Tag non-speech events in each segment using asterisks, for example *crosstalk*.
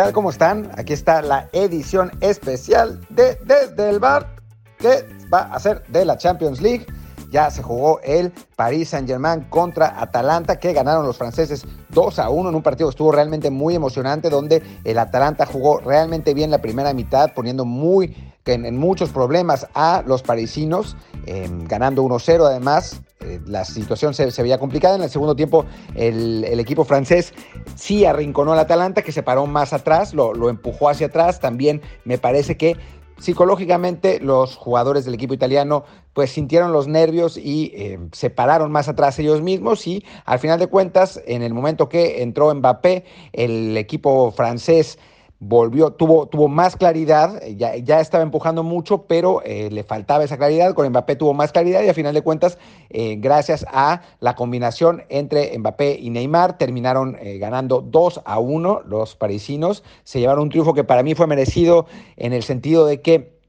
¿Qué tal? ¿Cómo están? Aquí está la edición especial de Desde el Bar que va a ser de la Champions League. Ya se jugó el Paris Saint-Germain contra Atalanta, que ganaron los franceses 2 a 1 en un partido que estuvo realmente muy emocionante, donde el Atalanta jugó realmente bien la primera mitad, poniendo muy en, muchos problemas a los parisinos, em, ganando 1-0 además. Eh, la situación se, veía complicada. En el segundo tiempo, el, equipo francés sí arrinconó al Atalanta, que se paró más atrás, lo, lo empujó hacia atrás. También me parece que psicológicamente los jugadores del equipo italiano pues sintieron los nervios y eh, se pararon más atrás ellos mismos y al final de cuentas en el momento que entró Mbappé el equipo francés volvió, tuvo, tuvo más claridad, ya, ya estaba empujando mucho, pero eh, le faltaba esa claridad, con Mbappé tuvo más claridad y a final de cuentas, eh, gracias a la combinación entre Mbappé y Neymar, terminaron eh, ganando 2 a 1 los parisinos, se llevaron un triunfo que para mí fue merecido en el sentido de que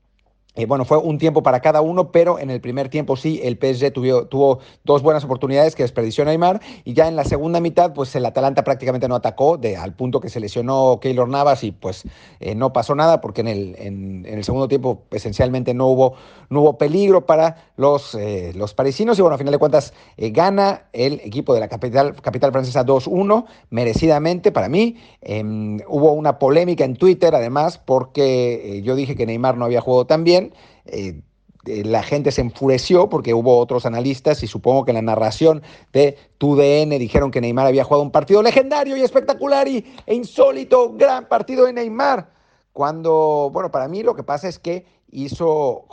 eh, bueno, fue un tiempo para cada uno, pero en el primer tiempo sí, el PSG tuvo, dos buenas oportunidades que desperdició Neymar y ya en la segunda mitad, pues el Atalanta prácticamente no atacó, al punto que se lesionó Keylor Navas y pues eh, no pasó nada porque en el, en, el, segundo tiempo esencialmente no hubo, no hubo peligro para los, eh, los parisinos y bueno, a final de cuentas gana el equipo de la capital, capital francesa 2-1, merecidamente para mí. Em, hubo una polémica en Twitter además porque yo dije que Neymar no había jugado tan bien eh, eh, la gente se enfureció porque hubo otros analistas y supongo que en la narración de TUDN dijeron que Neymar había jugado un partido legendario y espectacular y, e insólito, gran partido de Neymar. Cuando, bueno, para mí lo que pasa es que hizo,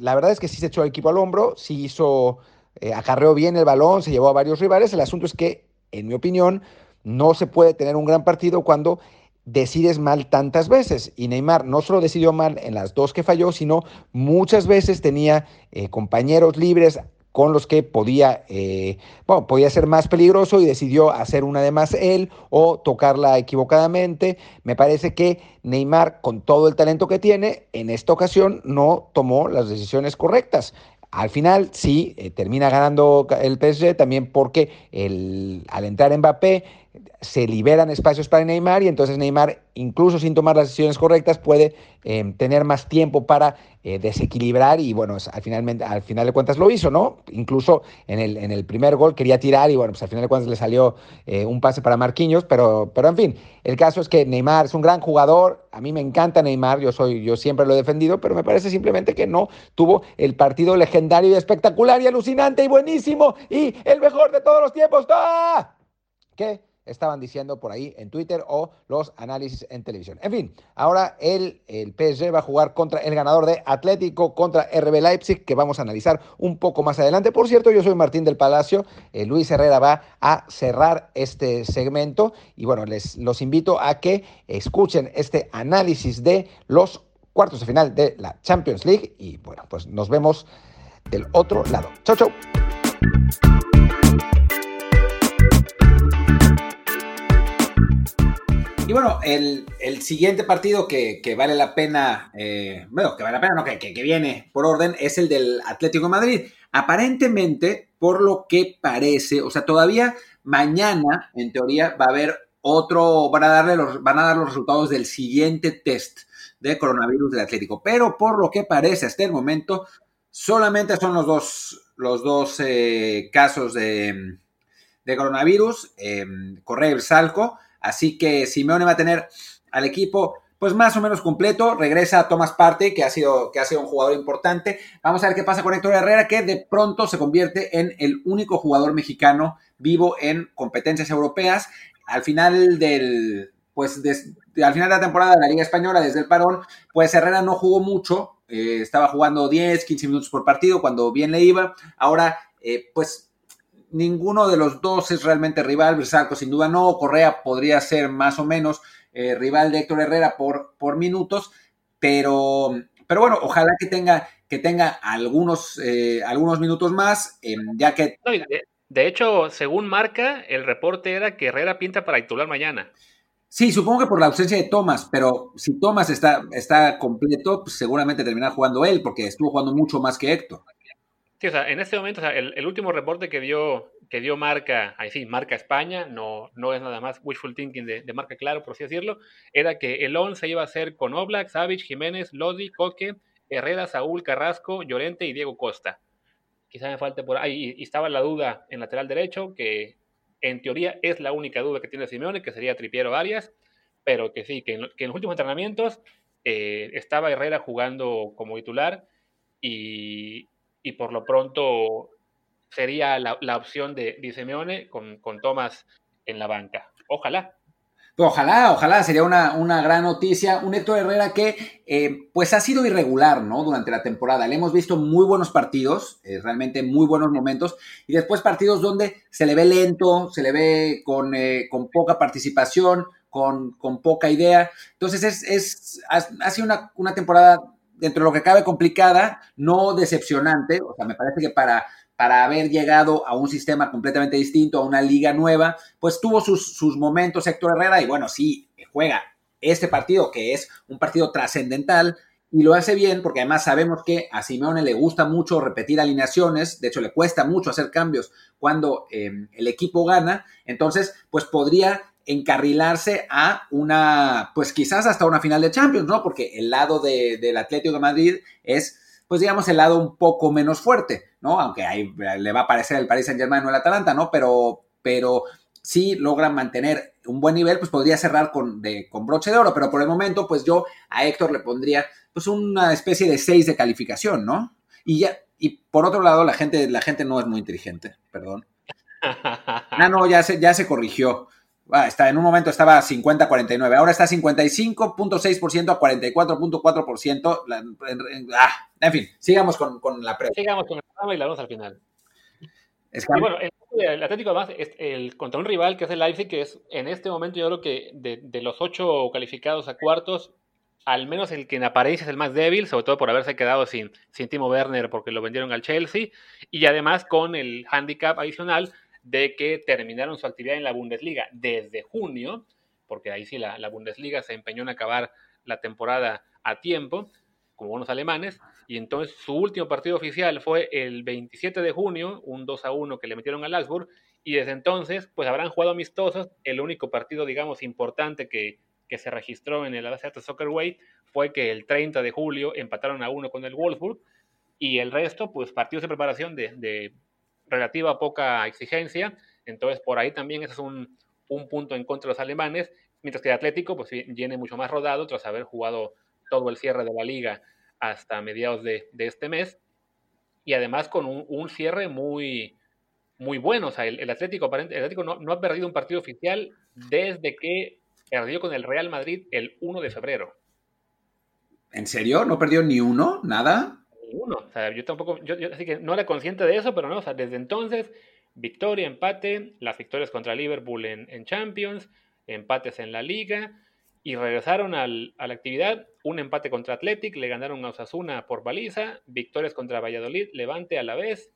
la verdad es que sí se echó el equipo al hombro, sí hizo, eh, acarreó bien el balón, se llevó a varios rivales. El asunto es que, en mi opinión, no se puede tener un gran partido cuando decides mal tantas veces. Y Neymar no solo decidió mal en las dos que falló, sino muchas veces tenía eh, compañeros libres con los que podía, eh, bueno, podía ser más peligroso y decidió hacer una de más él o tocarla equivocadamente. Me parece que Neymar, con todo el talento que tiene, en esta ocasión no tomó las decisiones correctas. Al final sí, eh, termina ganando el PSG también porque al entrar Mbappé se liberan espacios para Neymar y entonces Neymar, incluso sin tomar las decisiones correctas, puede eh, tener más tiempo para eh, desequilibrar y bueno, al, final, al final de cuentas lo hizo, ¿no? Incluso en el, en el primer gol quería tirar y bueno, pues al final de cuentas le salió eh, un pase para Marquinhos, pero, pero en fin, el caso es que Neymar es un gran jugador, a mí me encanta Neymar, yo, soy, yo siempre lo he defendido, pero me parece simplemente que no tuvo el partido legendario y espectacular y alucinante y buenísimo y el mejor de todos los tiempos. ¡Ah! ¿Qué? Estaban diciendo por ahí en Twitter o los análisis en televisión. En fin, ahora el, el PSG va a jugar contra el ganador de Atlético contra RB Leipzig, que vamos a analizar un poco más adelante. Por cierto, yo soy Martín del Palacio, eh, Luis Herrera va a cerrar este segmento y bueno, les los invito a que escuchen este análisis de los cuartos de final de la Champions League y bueno, pues nos vemos del otro lado. Chau, chau. Y bueno, el, siguiente partido que, vale la pena, eh, bueno, que vale la pena, no, que, que, viene por orden, es el del Atlético de Madrid. Aparentemente, por lo que parece, o sea, todavía mañana, en teoría, va a haber otro, van a, darle los, van a dar los resultados del siguiente test de coronavirus del Atlético. Pero por lo que parece hasta el momento, solamente son los dos, los dos eh, casos de, coronavirus, eh, Correa y Salco Así que Simeone va a tener al equipo pues más o menos completo. Regresa Tomás Parte, que ha, sido, que ha sido un jugador importante. Vamos a ver qué pasa con Héctor Herrera, que de pronto se convierte en el único jugador mexicano vivo en competencias europeas. Al final del, pues al final de la temporada de la Liga Española, desde el parón, pues Herrera no jugó mucho. Eh, estaba jugando 10, 15 minutos por partido cuando bien le iba. Ahora, eh, pues ninguno de los dos es realmente rival, Brisalco sin duda no, Correa podría ser más o menos eh, rival de Héctor Herrera por, por minutos, pero, pero bueno, ojalá que tenga, que tenga algunos, eh, algunos minutos más, eh, ya que... de, hecho, según marca, el reporte era que Herrera pinta para titular mañana. Sí, supongo que por la ausencia de Thomas, pero si Thomas está, está completo, pues seguramente terminará jugando él, porque estuvo jugando mucho más que Héctor. Sí, o sea, en este momento, o el, último reporte que dio, que dio marca, ahí sí, marca España, no, no es nada más wishful thinking de, marca claro, por así decirlo, era que el 11 iba a ser con Oblak, Savage, Jiménez, Lodi, Coque, Herrera, Saúl, Carrasco, Llorente y Diego Costa. Quizá me falte por ahí, y estaba la duda en lateral derecho, que en teoría es la única duda que tiene Simeone, que sería Tripiero Arias, pero que sí, que en, los últimos entrenamientos eh, estaba Herrera jugando como titular y, y por lo pronto sería la, opción de, Di Simeone con, con Thomas en la banca. Ojalá. Ojalá, ojalá, sería una, una, gran noticia. Un Héctor Herrera que eh, pues ha sido irregular, ¿no? Durante la temporada. Le hemos visto muy buenos partidos, eh, realmente muy buenos momentos, y después partidos donde se le ve lento, se le ve con, eh, con poca participación, con, con, poca idea. Entonces es, es ha, sido una, una temporada dentro de lo que cabe complicada, no decepcionante. O sea, me parece que para, para haber llegado a un sistema completamente distinto, a una liga nueva, pues tuvo sus, sus momentos Héctor Herrera y bueno, sí, juega este partido que es un partido trascendental y lo hace bien porque además sabemos que a Simeone le gusta mucho repetir alineaciones, de hecho le cuesta mucho hacer cambios cuando em, el equipo gana, entonces pues podría encarrilarse a una, pues quizás hasta una final de Champions, ¿no? Porque el lado del Atlético de Madrid es, pues digamos, el lado un poco menos fuerte, ¿no? Aunque ahí le va a parecer el Paris Saint Germain o el Atalanta, ¿no? Pero, pero si logran mantener un buen nivel, pues podría cerrar con, de, con broche de oro, pero por el momento, pues yo a Héctor le pondría, pues una especie de 6 de calificación, ¿no? Y ya, y por otro lado, la gente, la gente no es muy inteligente, perdón. *laughs* Ah, no, ya se, ya se corrigió. Ah, está, en un momento estaba 50-49, ahora está 55.6% a 44.4%. Ah, en fin, sigamos con, con la prueba. Sigamos con el programa y la vamos al final. bueno, el Atlético además es el, contra un rival que es el Leipzig, que es en este momento yo creo que de, de, los ocho calificados a cuartos, al menos el que en apariencia es el más débil, sobre todo por haberse quedado sin, sin Timo Werner porque lo vendieron al Chelsea, y además con el handicap adicional de que terminaron su actividad en la Bundesliga desde junio, porque ahí sí la, Bundesliga se empeñó en acabar la temporada a tiempo, como buenos alemanes, y entonces su último partido oficial fue el 27 de junio, un 2 a 1 que le metieron al Augsburg, y desde entonces pues habrán jugado amistosos, el único partido digamos importante que, que se registró en el ACT Soccer Way fue que el 30 de julio empataron a uno con el Wolfsburg, y el resto pues partidos de preparación de relativa poca exigencia, entonces por ahí también ese es un, punto en contra de los alemanes, mientras que el Atlético pues viene mucho más rodado tras haber jugado todo el cierre de la liga hasta mediados de, este mes y además con un, cierre muy, muy bueno, o sea, el, Atlético, el Atlético no, no ha perdido un partido oficial desde que perdió con el Real Madrid el 1 de febrero. ¿En serio? ¿No perdió ni uno? ¿Nada? Uno. O sea, yo tampoco, yo, así que no era consciente de eso, pero no, o sea, desde entonces, victoria, empate, las victorias contra Liverpool en, Champions, empates en la Liga, y regresaron al, a la actividad, un empate contra Athletic, le ganaron a Osasuna por baliza, victorias contra Valladolid, Levante a la vez,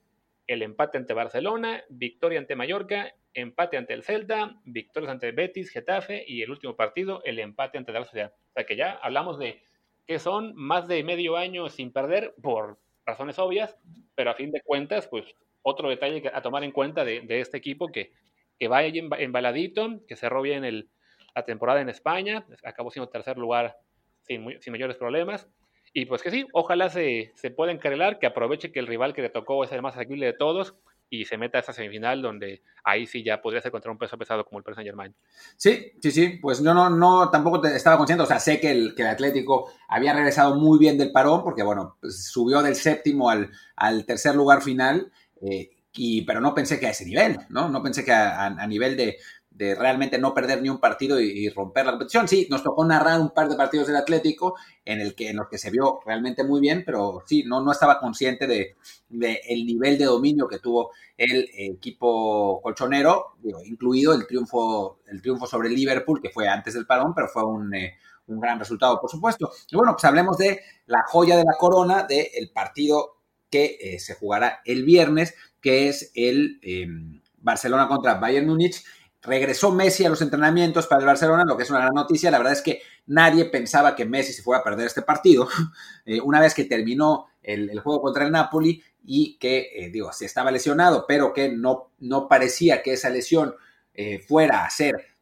el empate ante Barcelona, victoria ante Mallorca, empate ante el Celta, victorias ante Betis, Getafe y el último partido, el empate ante la Sociedad. O sea que ya hablamos de que son más de medio año sin perder por razones obvias, pero a fin de cuentas, pues otro detalle a tomar en cuenta de, este equipo que, que va embaladito, que cerró bien el, la temporada en España, acabó siendo tercer lugar sin, sin mayores problemas. Y pues que sí, ojalá se, se pueda encarrilar, que aproveche que el rival que le tocó es el más asequible de todos y se meta a esa semifinal donde ahí sí ya podría ser contra un peso pesado como el Paris Saint Germain. Sí, sí, sí, pues no, no, no, tampoco estaba consciente, o sea, sé que el, que el Atlético había regresado muy bien del parón porque, bueno, pues subió del séptimo al, al tercer lugar final, eh, y, pero no pensé que a ese nivel, ¿no? No pensé que a nivel de, de realmente no perder ni un partido y, romper la competición. Sí, nos tocó narrar un par de partidos del Atlético en, el que, en los que se vio realmente muy bien, pero sí, no, no estaba consciente de, el nivel de dominio que tuvo el equipo colchonero, incluido el triunfo, el triunfo sobre Liverpool, que fue antes del parón, pero fue un, eh, gran resultado, por supuesto. Y bueno, pues hablemos de la joya de la corona del partido que eh, se jugará el viernes, que es el em, Barcelona contra Bayern Múnich regresó Messi a los entrenamientos para el Barcelona, lo que es una gran noticia. La verdad es que nadie pensaba que Messi se fuera a perder este partido. *laughs* Eh, una vez que terminó el, juego contra el Napoli y que, eh, digo, se estaba lesionado, pero que no, no parecía que esa lesión eh, fuera a ser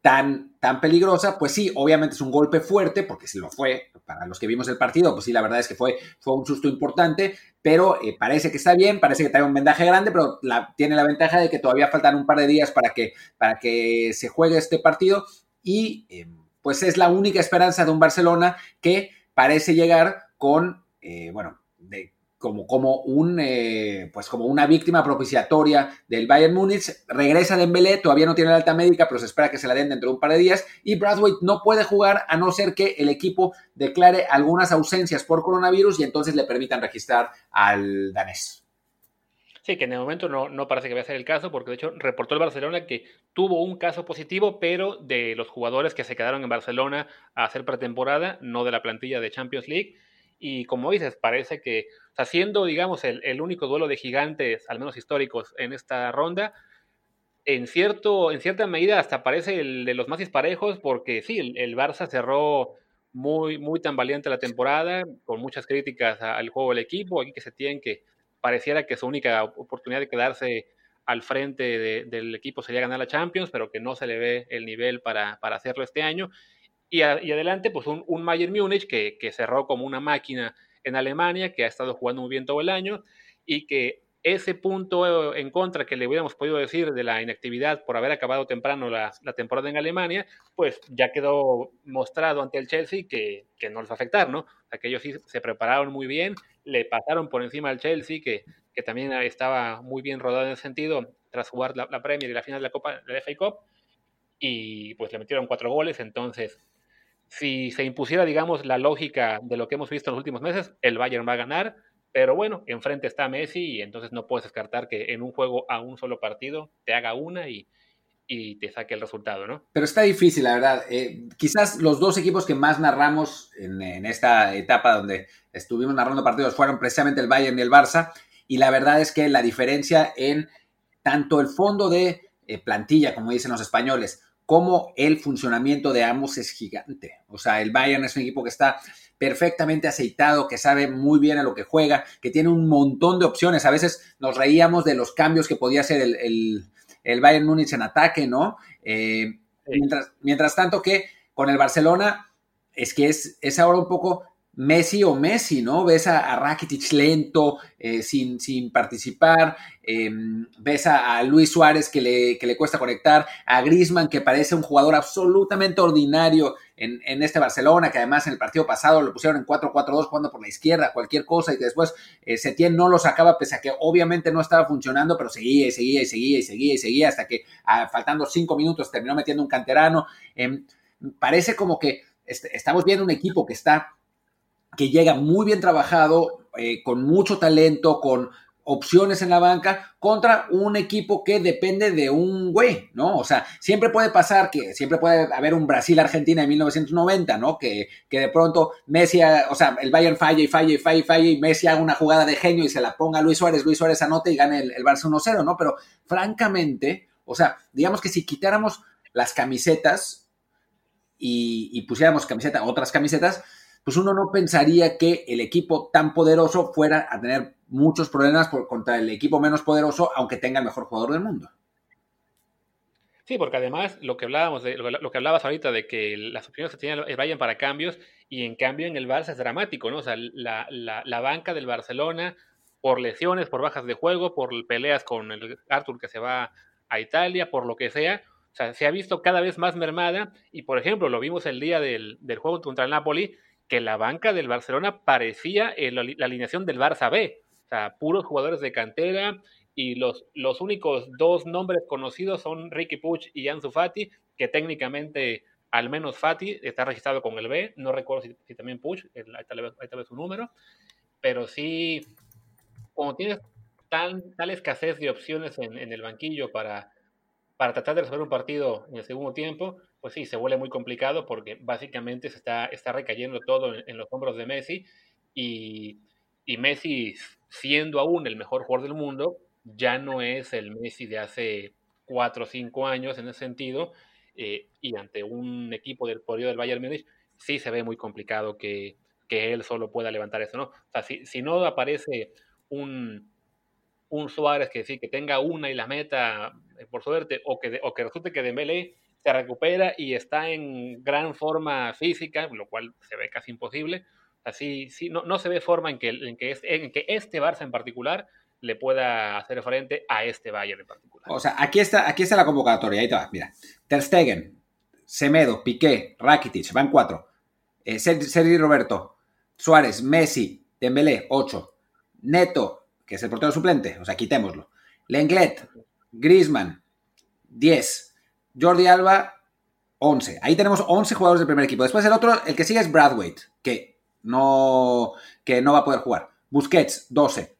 tan, tan peligrosa, pues sí, obviamente es un golpe fuerte, porque si lo fue, para los que vimos el partido, pues sí, la verdad es que fue, fue un susto importante, pero eh, parece que está bien, parece que trae un vendaje grande, pero tiene la ventaja de que todavía faltan un par de días para que, para que se juegue este partido y eh, pues es la única esperanza de un Barcelona que parece llegar con, eh, bueno, de, como, como, un, eh, pues como una víctima propiciatoria del Bayern Múnich. Regresa Dembélé, todavía no tiene la alta médica, pero se espera que se la den dentro de un par de días. Y Bradway no puede jugar a no ser que el equipo declare algunas ausencias por coronavirus y entonces le permitan registrar al danés. Sí, que en el momento no, no parece que vaya a ser el caso, porque de hecho reportó el Barcelona que tuvo un caso positivo, pero de los jugadores que se quedaron en Barcelona a hacer pretemporada, no de la plantilla de Champions League. Y como dices, parece que, o siendo, digamos, el, único duelo de gigantes, al menos históricos, en esta ronda, en, cierto, en cierta medida hasta parece el de los más disparejos, porque sí, el, Barça cerró muy, muy tan valiente la temporada, con muchas críticas al juego del equipo, aquí que se tienen que, pareciera que su única oportunidad de quedarse al frente del equipo sería ganar la Champions, pero que no se le ve el nivel para, para hacerlo este año. Y, adelante, pues un, un Bayern Múnich que, que, cerró como una máquina en Alemania, que ha estado jugando muy bien todo el año y que ese punto en contra que le hubiéramos podido decir de la inactividad por haber acabado temprano la, la temporada en Alemania, pues ya quedó mostrado ante el Chelsea que, que, no les va a afectar, ¿no? Aquellos sí se prepararon muy bien, le pasaron por encima al Chelsea, que, que también estaba muy bien rodado en ese sentido tras jugar la, la Premier y la final de la Copa de la FA Cup, y pues le metieron cuatro goles, entonces si se impusiera, digamos, la lógica de lo que hemos visto en los últimos meses, el Bayern va a ganar, pero bueno, enfrente está Messi y entonces no puedes descartar que en un juego a un solo partido te haga una y, te saque el resultado, ¿no? Pero está difícil, la verdad. Eh, quizás los dos equipos que más narramos en, esta etapa donde estuvimos narrando partidos fueron precisamente el Bayern y el Barça, y la verdad es que la diferencia en tanto el fondo de eh, plantilla, como dicen los españoles, como el funcionamiento de ambos es gigante. O sea, el Bayern es un equipo que está perfectamente aceitado, que sabe muy bien a lo que juega, que tiene un montón de opciones. A veces nos reíamos de los cambios que podía hacer el, Bayern Múnich en ataque, ¿no? Eh, mientras, tanto que con el Barcelona es que es, es ahora un poco Messi o Messi, ¿no? Ves a, Rakitic lento, eh, sin, sin, participar, em, ves a, Luis Suárez que le, que le, cuesta conectar, a Grisman que parece un jugador absolutamente ordinario en, en, este Barcelona, que además en el partido pasado lo pusieron en 4-4-2 jugando por la izquierda, cualquier cosa, y que después eh, Setién no lo sacaba, pese a que obviamente no estaba funcionando, pero seguía y seguía y seguía y seguía y seguía, hasta que faltando cinco minutos terminó metiendo un canterano. Em, parece como que estamos viendo un equipo que está que llega muy bien trabajado, eh, con mucho talento, con opciones en la banca, contra un equipo que depende de un güey, ¿no? O sea, siempre puede pasar que siempre puede haber un Brasil-Argentina en 1990, ¿no? Que, que de pronto Messi, o sea, el Bayern falla y falla y falla y falla y Messi haga una jugada de genio y se la ponga a Luis Suárez, Luis Suárez anote y gane el, el Barça 1-0, ¿no? Pero francamente, o sea, digamos que si quitáramos las camisetas y, y pusiéramos camiseta, otras camisetas, pues uno no pensaría que el equipo tan poderoso fuera a tener muchos problemas por, contra el equipo menos poderoso, aunque tenga el mejor jugador del mundo. Sí, porque además lo que hablábamos de, lo, que hablabas ahorita de que las opciones que tenían vayan para cambios y en cambio en el Barça es dramático, ¿no? O sea, la, la, banca del Barcelona por lesiones, por bajas de juego, por peleas con el Arthur que se va a Italia, por lo que sea, o sea, se ha visto cada vez más mermada y por ejemplo lo vimos el día del, del juego contra el Napoli, que la banca del Barcelona parecía la alineación del Barça B. O sea, puros jugadores de cantera y los, los únicos dos nombres conocidos son Ricky Puch y Ansu Fati, que técnicamente, al menos Fati, está registrado con el B. No recuerdo si, también Puch, ahí tal su número. Pero sí, como tienes tan, tal escasez de opciones en, en el banquillo para, para tratar de resolver un partido en el segundo tiempo, pues sí, se vuelve muy complicado porque básicamente se está, está recayendo todo en, los hombros de Messi y, y, Messi, siendo aún el mejor jugador del mundo, ya no es el Messi de hace cuatro o cinco años en ese sentido, eh, y ante un equipo del podio del Bayern Múnich, sí se ve muy complicado que, que él solo pueda levantar eso, ¿no? O sea, si, si no aparece un, un Suárez que sí, que tenga una y la meta eh, por suerte, o que, o que resulte que Dembélé se recupera y está en gran forma física, lo cual se ve casi imposible. Así, sí, no, no se ve forma en que, en, que en que este Barça en particular le pueda hacer frente a este Bayern en particular. O sea, aquí está, aquí está la convocatoria, ahí te mira. Ter Stegen, Semedo, Piqué, Rakitic, van cuatro. Eh, Sergi Roberto, Suárez, Messi, Dembélé, ocho. Neto, que es el portero suplente, o sea, quitémoslo. Lenglet, Griezmann, 10. Jordi Alba, 11. Ahí tenemos 11 jugadores del primer equipo. Después el otro, el que sigue es Bradwaite, que no, que no va a poder jugar. Busquets, 12.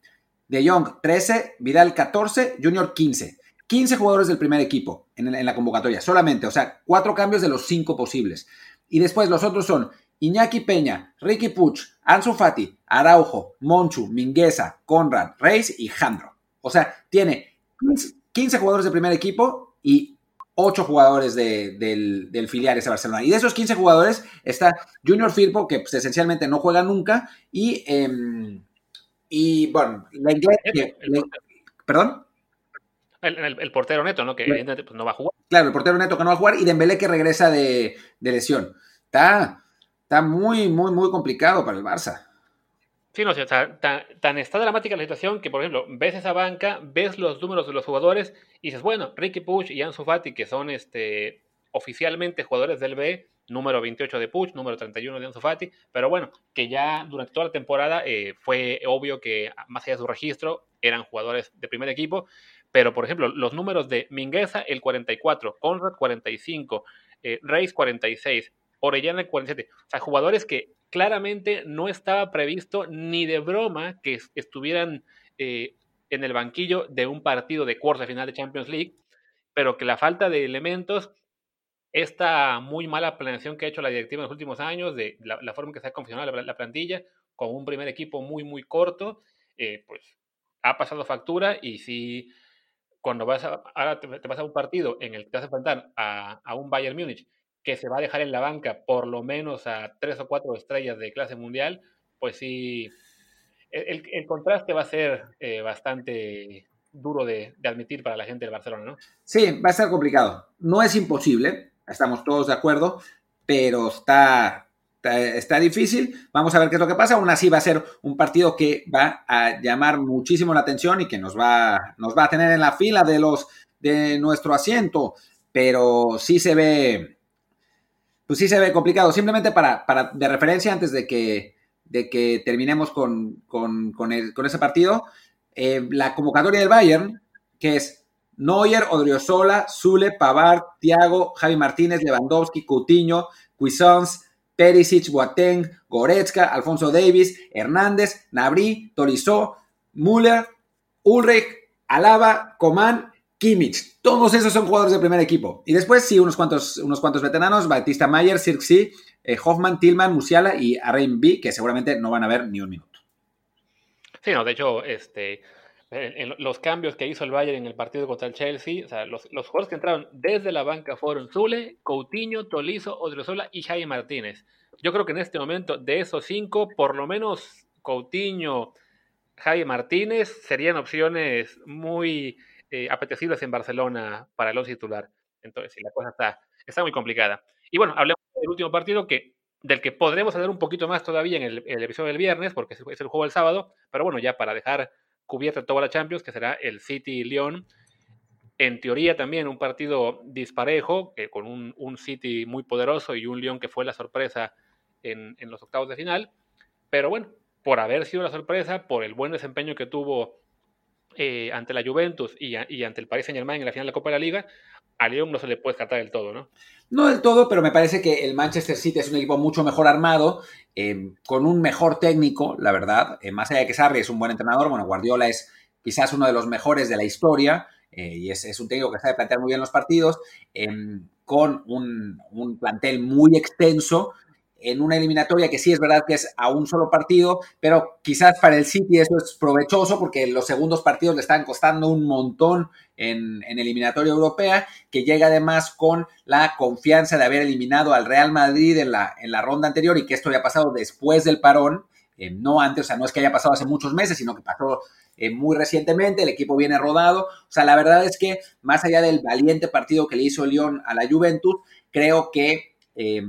De Jong, 13. Vidal, 14. Junior, 15. 15 jugadores del primer equipo en, la convocatoria, solamente. O sea, cuatro cambios de los cinco posibles. Y después los otros son Iñaki Peña, Ricky Puch, Ansu Fati, Araujo, Monchu, Mingueza, Conrad, Reis y Jandro. O sea, tiene 15 jugadores de primer equipo y 8 jugadores del, del, filial de Barcelona. Y de esos 15 jugadores está Junior Firpo, que pues, esencialmente no juega nunca, y, em, y bueno, la inglés... ¿Perdón? El, portero neto, ¿no? Que pues, no va a jugar. Claro, el portero neto que no va a jugar y Dembélé que regresa de, de lesión. Está, está muy, muy, muy complicado para el Barça. Sí, no, o sea, tan, está dramática la situación que, por ejemplo, ves esa banca, ves los números de los jugadores y dices, bueno, Ricky Puch y Ansu Fati, que son este, oficialmente jugadores del B, número 28 de Puch, número 31 de Ansu Fati, pero bueno, que ya durante toda la temporada eh, fue obvio que, más allá de su registro, eran jugadores de primer equipo, pero, por ejemplo, los números de Mingueza, el 44, Conrad, 45, eh, Reis, 46, Orellana 47. O sea, jugadores que claramente no estaba previsto ni de broma que estuvieran eh, en el banquillo de un partido de cuarta final de Champions League, pero que la falta de elementos, esta muy mala planeación que ha hecho la directiva en los últimos años, de la, forma en que se ha confeccionado la, plantilla, con un primer equipo muy, muy corto, eh, pues ha pasado factura y si cuando vas a, ahora te, vas a un partido en el que te vas a enfrentar a, a un Bayern Múnich que se va a dejar en la banca por lo menos a tres o cuatro estrellas de clase mundial, pues sí, el, contraste va a ser eh, bastante duro de, admitir para la gente del Barcelona, ¿no? Sí, va a ser complicado. No es imposible, estamos todos de acuerdo, pero está, está, difícil. Vamos a ver qué es lo que pasa. Aún así va a ser un partido que va a llamar muchísimo la atención y que nos va, nos va a tener en la fila de los de nuestro asiento, pero sí se ve pues sí se ve complicado. Simplemente para, para de referencia, antes de que, de que terminemos con, con, con, ese partido, eh, la convocatoria del Bayern, que es Neuer, Odriozola, Zule, Pavard, Thiago, Javi Martínez, Lewandowski, Coutinho, Cuisance, Perisic, Boateng, Goretzka, Alfonso Davis, Hernández, Nabri, Torizó, Müller, Ulrich, Alaba, Coman Kimmich, todos esos son jugadores de primer equipo. Y después sí, unos cuantos, unos cuantos veteranos, Batista Mayer, Sirksi, eh, Hoffman, Tillman, Musiala y Arain B, que seguramente no van a ver ni un minuto. Sí, no, de hecho, este, los cambios que hizo el Bayern en el partido contra el Chelsea, o sea, los, jugadores que entraron desde la banca fueron Zule, Coutinho, Tolizo, Odriozola y Jaime Martínez. Yo creo que en este momento, de esos cinco, por lo menos Coutinho, Jaime Martínez serían opciones muy eh, apetecibles en Barcelona para el once titular. Entonces, sí, la cosa está, está muy complicada. Y bueno, hablemos del último partido que, del que podremos hablar un poquito más todavía en el, episodio del viernes, porque es el juego del sábado, pero bueno, ya para dejar cubierta toda la Champions, que será el City-León. En teoría también un partido disparejo, que con un, un, City muy poderoso y un León que fue la sorpresa en, en los octavos de final. Pero bueno, por haber sido la sorpresa, por el buen desempeño que tuvo eh, ante la Juventus y, ante el Paris Saint Germain en la final de la Copa de la Liga, a Lyon no se le puede descartar del todo, ¿no? No del todo, pero me parece que el Manchester City es un equipo mucho mejor armado, eh, con un mejor técnico, la verdad. Eh, más allá de que Sarri es un buen entrenador, bueno, Guardiola es quizás uno de los mejores de la historia y es, un técnico que sabe plantear muy bien los partidos, con un, plantel muy extenso en una eliminatoria que sí es verdad que es a un solo partido, pero quizás para el City eso es provechoso porque los segundos partidos le están costando un montón en, eliminatoria europea, que llega además con la confianza de haber eliminado al Real Madrid en la, en la ronda anterior y que esto haya pasado después del parón, eh, no antes, o sea, no es que haya pasado hace muchos meses, sino que pasó eh, muy recientemente, el equipo viene rodado, o sea, la verdad es que más allá del valiente partido que le hizo Lyon a la Juventus, creo que... Eh,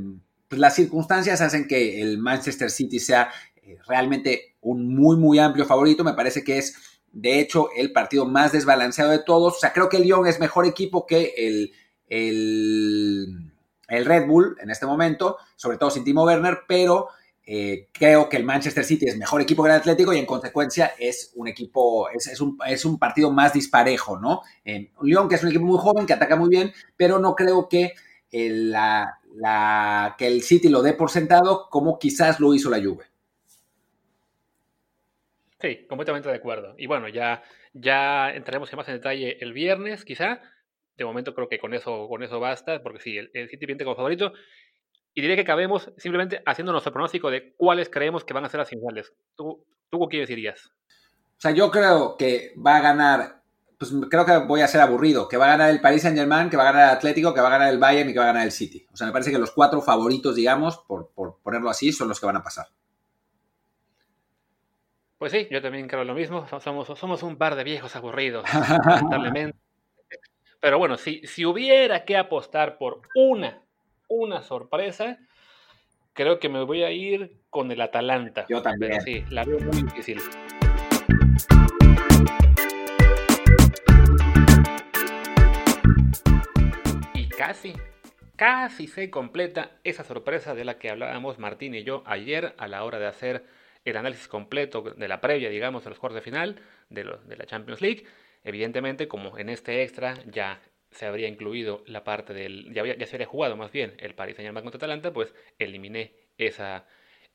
pues las circunstancias hacen que el Manchester City sea eh, realmente un muy, muy amplio favorito. Me parece que es, de hecho, el partido más desbalanceado de todos. O sea, creo que el Lyon es mejor equipo que el, el, Red Bull en este momento, sobre todo sin Timo Werner, pero eh, creo que el Manchester City es mejor equipo que el Atlético y en consecuencia es un equipo, es, un, es un, partido más disparejo, ¿no? En Lyon, que es un equipo muy joven, que ataca muy bien, pero no creo que la, la, que el City lo dé por sentado como quizás lo hizo la Juve. Sí, completamente de acuerdo. Y bueno, ya, ya entraremos más en detalle el viernes, quizá. De momento creo que con eso, con eso basta, porque sí, el, City viene como favorito. Y diría que acabemos simplemente haciendo nuestro pronóstico de cuáles creemos que van a ser las finales. ¿Tú, tú qué decirías? O sea, yo creo que va a ganar pues creo que voy a ser aburrido, que va a ganar el Paris Saint Germain, que va a ganar el Atlético, que va a ganar el Bayern y que va a ganar el City. O sea, me parece que los cuatro favoritos, digamos, por, ponerlo así, son los que van a pasar. Pues sí, yo también creo lo mismo. Somos, somos un par de viejos aburridos, *laughs* lamentablemente. Pero bueno, si, si hubiera que apostar por una, una sorpresa, creo que me voy a ir con el Atalanta. Yo también. Pero sí, la veo muy difícil. Casi, casi se completa esa sorpresa de la que hablábamos Martín y yo ayer a la hora de hacer el análisis completo de la previa, digamos, de los cuartos de final de, la Champions League. Evidentemente, como en este extra ya se habría incluido la parte del. Ya, ya se habría jugado más bien el Paris Saint-Germain contra Atalanta, pues eliminé esa,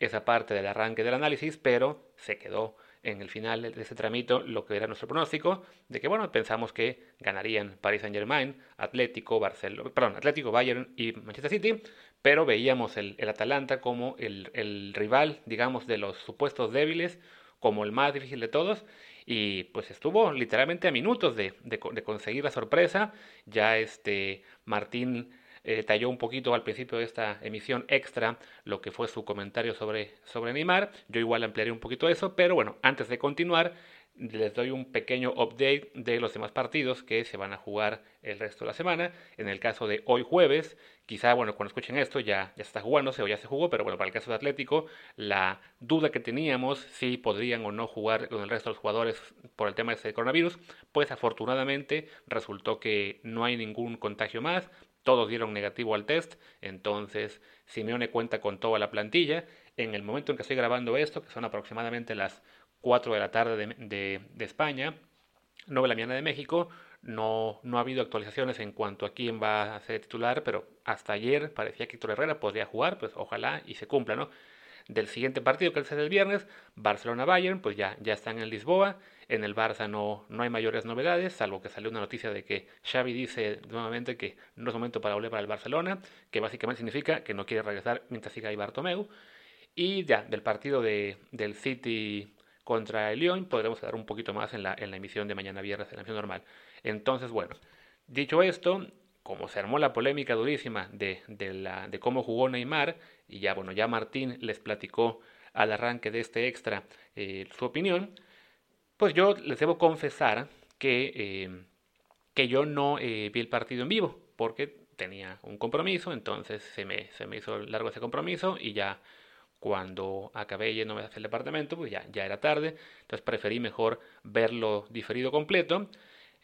esa parte del arranque del análisis, pero se quedó en el final de ese tramito lo que era nuestro pronóstico, de que bueno, pensamos que ganarían Paris Saint Germain, Atlético, Barcelona, perdón, Atlético, Bayern y Manchester City, pero veíamos el, Atalanta como el, rival, digamos, de los supuestos débiles, como el más difícil de todos, y pues estuvo literalmente a minutos de, de, de conseguir la sorpresa, ya este Martín eh, talló un poquito al principio de esta emisión extra lo que fue su comentario sobre, sobre Neymar. Yo igual ampliaré un poquito eso, pero bueno, antes de continuar, les doy un pequeño update de los demás partidos que se van a jugar el resto de la semana. En el caso de hoy jueves, quizá, bueno, cuando escuchen esto ya, ya está jugándose o ya se jugó, pero bueno, para el caso de Atlético, la duda que teníamos si podrían o no jugar con el resto de los jugadores por el tema de este coronavirus, pues afortunadamente resultó que no hay ningún contagio más, todos dieron negativo al test, entonces Simeone cuenta con toda la plantilla. En el momento en que estoy grabando esto, que son aproximadamente las 4 de la tarde de, España, 9 de la mañana de México, no, no ha habido actualizaciones en cuanto a quién va a ser titular, pero hasta ayer parecía que Héctor Herrera podría jugar, pues ojalá y se cumpla, ¿no? Del siguiente partido, que es el viernes, Barcelona-Bayern, pues ya, ya están en Lisboa, en el Barça no, no hay mayores novedades, salvo que salió una noticia de que Xavi dice nuevamente que no es momento para volver para el Barcelona, que básicamente significa que no quiere regresar mientras siga ahí Bartomeu. Y ya, del partido de, del City contra el Lyon podremos dar un poquito más en la, en la emisión de mañana viernes, en la emisión normal. Entonces, bueno, dicho esto, como se armó la polémica durísima de, de, la, de cómo jugó Neymar, y ya, bueno, ya Martín les platicó al arranque de este extra eh, su opinión, pues yo les debo confesar que, eh, que yo no eh, vi el partido en vivo, porque tenía un compromiso, entonces se me, se me hizo largo ese compromiso y ya cuando acabé yéndome hacia el departamento, pues ya, ya era tarde, entonces preferí mejor verlo diferido completo.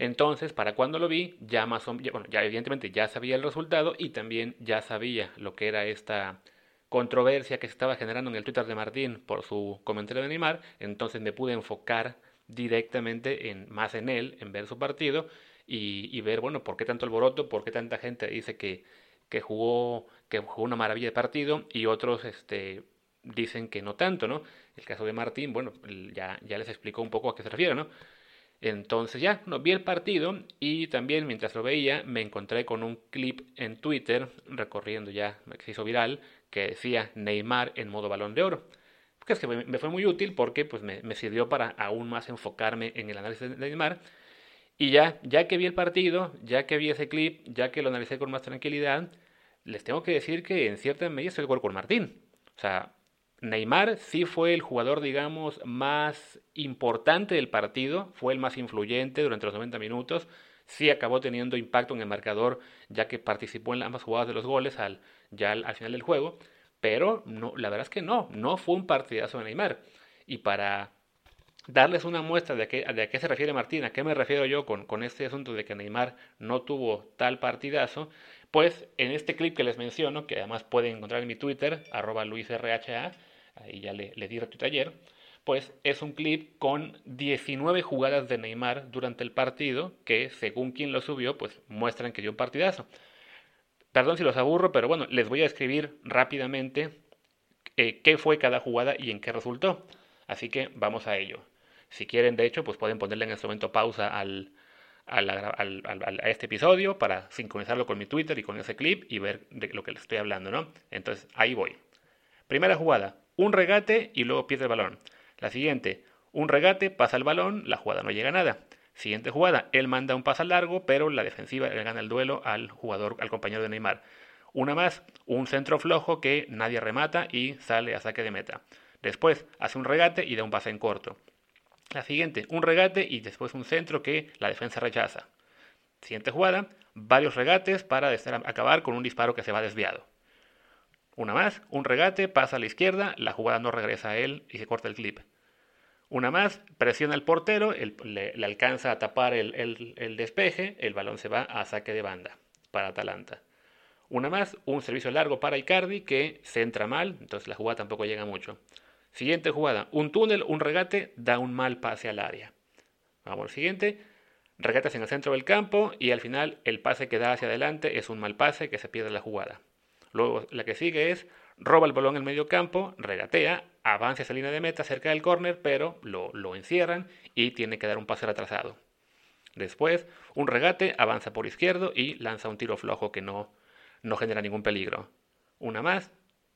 Entonces, para cuando lo vi, ya más bueno, ya evidentemente ya sabía el resultado y también ya sabía lo que era esta controversia que se estaba generando en el Twitter de Martín por su comentario de animar, entonces me pude enfocar directamente en, más en él, en ver su partido y, ver, bueno, por qué tanto alboroto, por qué tanta gente dice que, que, jugó, que jugó una maravilla de partido y otros este, dicen que no tanto, ¿no? El caso de Martín, bueno, ya, ya les explicó un poco a qué se refiere, ¿no? Entonces ya, no, vi el partido y también mientras lo veía me encontré con un clip en Twitter recorriendo ya, que se hizo viral, que decía Neymar en modo balón de oro. Que es que me fue muy útil porque pues, me, me, sirvió para aún más enfocarme en el análisis de Neymar. Y ya, ya que vi el partido, ya que vi ese clip, ya que lo analicé con más tranquilidad, les tengo que decir que en cierta medida estoy de acuerdo con Martín. O sea, Neymar sí fue el jugador, digamos, más importante del partido, fue el más influyente durante los 90 minutos, sí acabó teniendo impacto en el marcador, ya que participó en ambas jugadas de los goles al, ya al, final del juego, pero la verdad es que no, no fue un partidazo de Neymar. Y para darles una muestra de, qué, de a qué se refiere Martín, a qué me refiero yo con, con este asunto de que Neymar no tuvo tal partidazo, pues en este clip que les menciono, que además pueden encontrar en mi Twitter, arroba luisrha, ahí ya le, le di retweet ayer, pues es un clip con 19 jugadas de Neymar durante el partido que, según quien lo subió, pues muestran que dio un partidazo. Perdón si los aburro, pero bueno, les voy a escribir rápidamente eh, qué fue cada jugada y en qué resultó. Así que vamos a ello. Si quieren, de hecho, pues pueden ponerle en este momento pausa al, a este episodio para sincronizarlo con mi Twitter y con ese clip y ver de lo que les estoy hablando, ¿no? Entonces, ahí voy. Primera jugada, un regate y luego pierde el balón. La siguiente, un regate, pasa el balón, la jugada no llega a nada. Siguiente jugada, él manda un pase largo, pero la defensiva le gana el duelo al jugador, al compañero de Neymar. Una más, un centro flojo que nadie remata y sale a saque de meta. Después hace un regate y da un pase en corto. La siguiente, un regate y después un centro que la defensa rechaza. Siguiente jugada, varios regates para acabar con un disparo que se va desviado. Una más, un regate, pasa a la izquierda, la jugada no regresa a él y se corta el clip. Una más, presiona al portero, le, alcanza a tapar el, despeje, el balón se va a saque de banda para Atalanta. Una más, un servicio largo para Icardi que se entra mal, entonces la jugada tampoco llega mucho. Siguiente jugada, un túnel, un regate, da un mal pase al área. Vamos al siguiente, regates en el centro del campo y al final el pase que da hacia adelante es un mal pase que se pierde la jugada. Luego la que sigue es roba el balón en el medio campo, regatea, avanza esa línea de meta cerca del córner, pero lo, lo, encierran y tiene que dar un pase retrasado. Después, un regate, avanza por izquierdo y lanza un tiro flojo que no, no genera ningún peligro. Una más,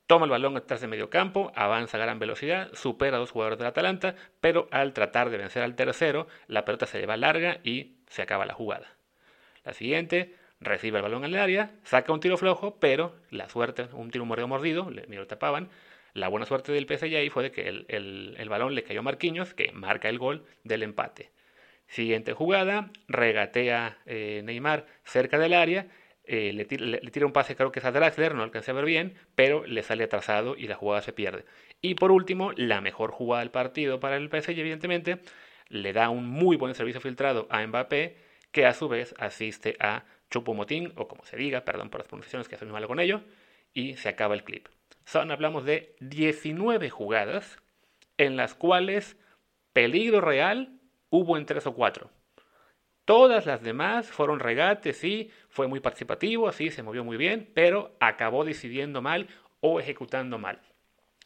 toma el balón detrás de medio campo, avanza a gran velocidad, supera a dos jugadores del Atalanta, pero al tratar de vencer al tercero, la pelota se lleva larga y se acaba la jugada. La siguiente, recibe el balón en el área, saca un tiro flojo, pero la suerte, un tiro mordido mordido, le, lo tapaban. La buena suerte del PSG ahí fue de que el, balón le cayó a Marquinhos, que marca el gol del empate. Siguiente jugada, regatea eh, Neymar cerca del área, eh, le, tira, un pase, creo que es a Draxler, no alcancé a ver bien, pero le sale atrasado y la jugada se pierde. Y por último, la mejor jugada del partido para el PSG, evidentemente, le da un muy buen servicio filtrado a Mbappé, que a su vez asiste a Chupomotín, o como se diga, perdón por las pronunciaciones que soy malo con ello, y se acaba el clip. Son, hablamos de 19 jugadas en las cuales peligro real hubo en 3 o 4. Todas las demás fueron regates, sí, fue muy participativo, sí, se movió muy bien, pero acabó decidiendo mal o ejecutando mal.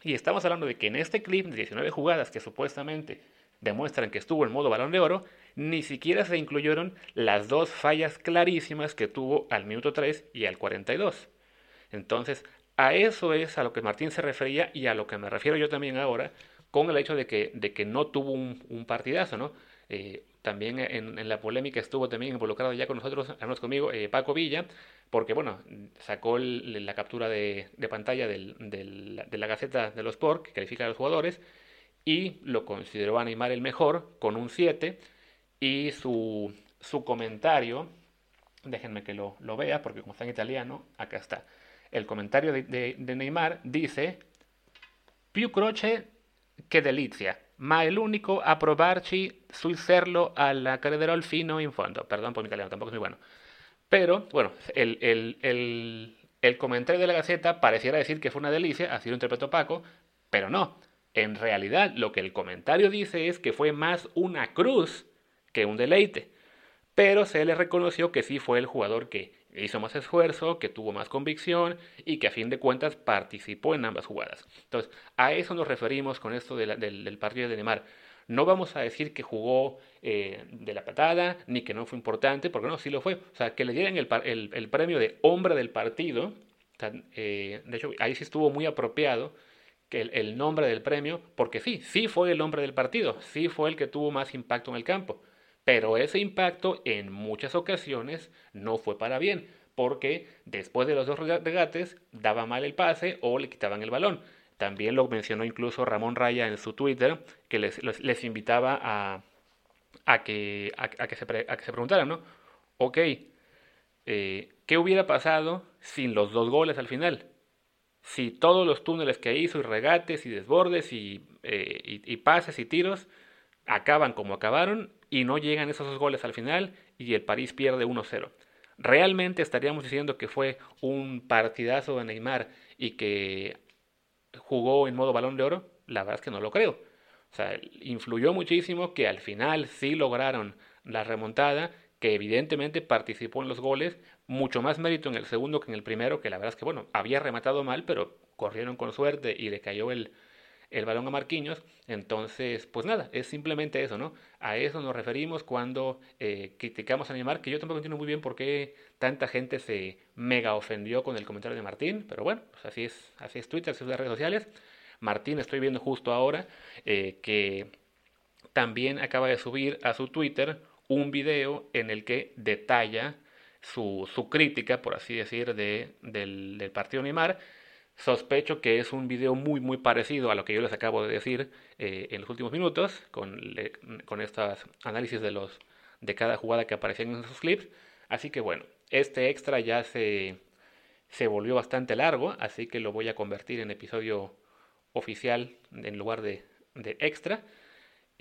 Y estamos hablando de que en este clip de 19 jugadas que supuestamente demuestran que estuvo en modo balón de oro, ni siquiera se incluyeron las dos fallas clarísimas que tuvo al minuto 3 y al 42. Entonces, a eso es a lo que Martín se refería y a lo que me refiero yo también ahora con el hecho de que, de que no tuvo un, partidazo, ¿no? Eh, también en, la polémica estuvo también involucrado ya con nosotros, hablamos conmigo, eh, Paco Villa, porque bueno, sacó la captura de, pantalla de la Gaceta de los Sport, que califica a los jugadores, y lo consideró a Neymar el mejor, con un 7, y su, su comentario, déjenme que lo, lo, vea, porque como está en italiano, acá está. El comentario de, de, Neymar dice, più croce che delizia, ma è l'unico a provarci sul serlo al fino in fondo. Perdón por mi italiano, tampoco es muy bueno. Pero, bueno, el, el, el, el comentario de la Gaceta pareciera decir que fue una delicia, así lo interpretó Paco, pero no. En realidad, lo que el comentario dice es que fue más una cruz que un deleite. Pero se le reconoció que sí fue el jugador que hizo más esfuerzo, que tuvo más convicción y que a fin de cuentas participó en ambas jugadas. Entonces, a eso nos referimos con esto del, partido de Neymar. No vamos a decir que jugó eh, de la patada, ni que no fue importante, porque no, sí lo fue. O sea, que le dieran el, el premio de hombre del partido, Eh, de hecho, ahí sí estuvo muy apropiado que el, nombre del premio, porque sí, sí fue el nombre del partido, sí fue el que tuvo más impacto en el campo, pero ese impacto en muchas ocasiones no fue para bien, porque después de los dos regates daba mal el pase o le quitaban el balón. También lo mencionó incluso Ramón Raya en su Twitter, que les, invitaba a, que, a que se preguntaran, ¿no? Ok, eh, ¿qué hubiera pasado sin los dos goles al final? Si todos los túneles que hizo y regates y desbordes y, eh, y, pases y tiros acaban como acabaron y no llegan esos dos goles al final y el París pierde 1-0. ¿Realmente estaríamos diciendo que fue un partidazo de Neymar y que jugó en modo balón de oro? La verdad es que no lo creo. O sea, influyó muchísimo que al final sí lograron la remontada que evidentemente participó en los goles, mucho más mérito en el segundo que en el primero, que la verdad es que, bueno, había rematado mal, pero corrieron con suerte y le cayó el, el balón a Marquinhos. Entonces, pues nada, es simplemente eso, ¿no? A eso nos referimos cuando eh, criticamos a Neymar, que yo tampoco entiendo muy bien por qué tanta gente se mega ofendió con el comentario de Martín, pero bueno, pues así es, así es Twitter, así es las redes sociales. Martín, estoy viendo justo ahora eh, que también acaba de subir a su Twitter un video en el que detalla su, crítica, por así decir, de, del, partido Neymar. Sospecho que es un video muy, muy parecido a lo que yo les acabo de decir eh, en los últimos minutos, con, con estos análisis de, los, de cada jugada que aparecían en esos clips. Así que bueno, este extra ya se, se volvió bastante largo, así que lo voy a convertir en episodio oficial en lugar de, de extra.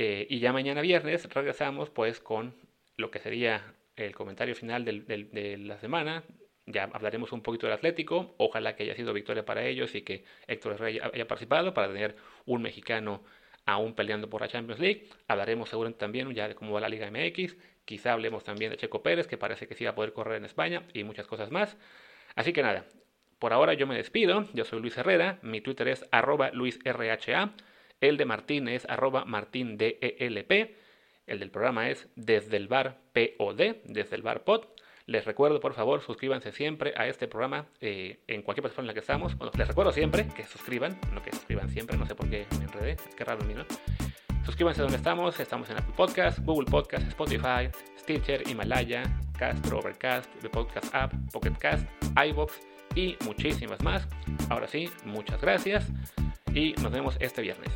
Eh, y ya mañana viernes regresamos pues con lo que sería el comentario final de la semana. Ya hablaremos un poquito del Atlético. Ojalá que haya sido victoria para ellos y que Héctor Rey haya participado para tener un mexicano aún peleando por la Champions League. Hablaremos seguramente también ya de cómo va la Liga MX. Quizá hablemos también de Checo Pérez, que parece que sí va a poder correr en España y muchas cosas más. Así que nada, por ahora yo me despido. Yo soy Luis Herrera. Mi Twitter es arroba luisrha. El de Martín es arroba martindelp. El del programa es desde el bar POD, desde el bar POD. Les recuerdo, por favor, suscríbanse siempre a este programa eh, en cualquier plataforma en la que estamos. Les recuerdo siempre que suscriban, no que suscriban siempre, no sé por qué me enredé, qué raro mío. Suscríbanse donde estamos, estamos en Apple Podcast, Google Podcast, Spotify, Stitcher, Himalaya, Castro, Overcast, The Podcast App, Pocket Cast, iVoox y muchísimas más. Ahora sí, muchas gracias y nos vemos este viernes.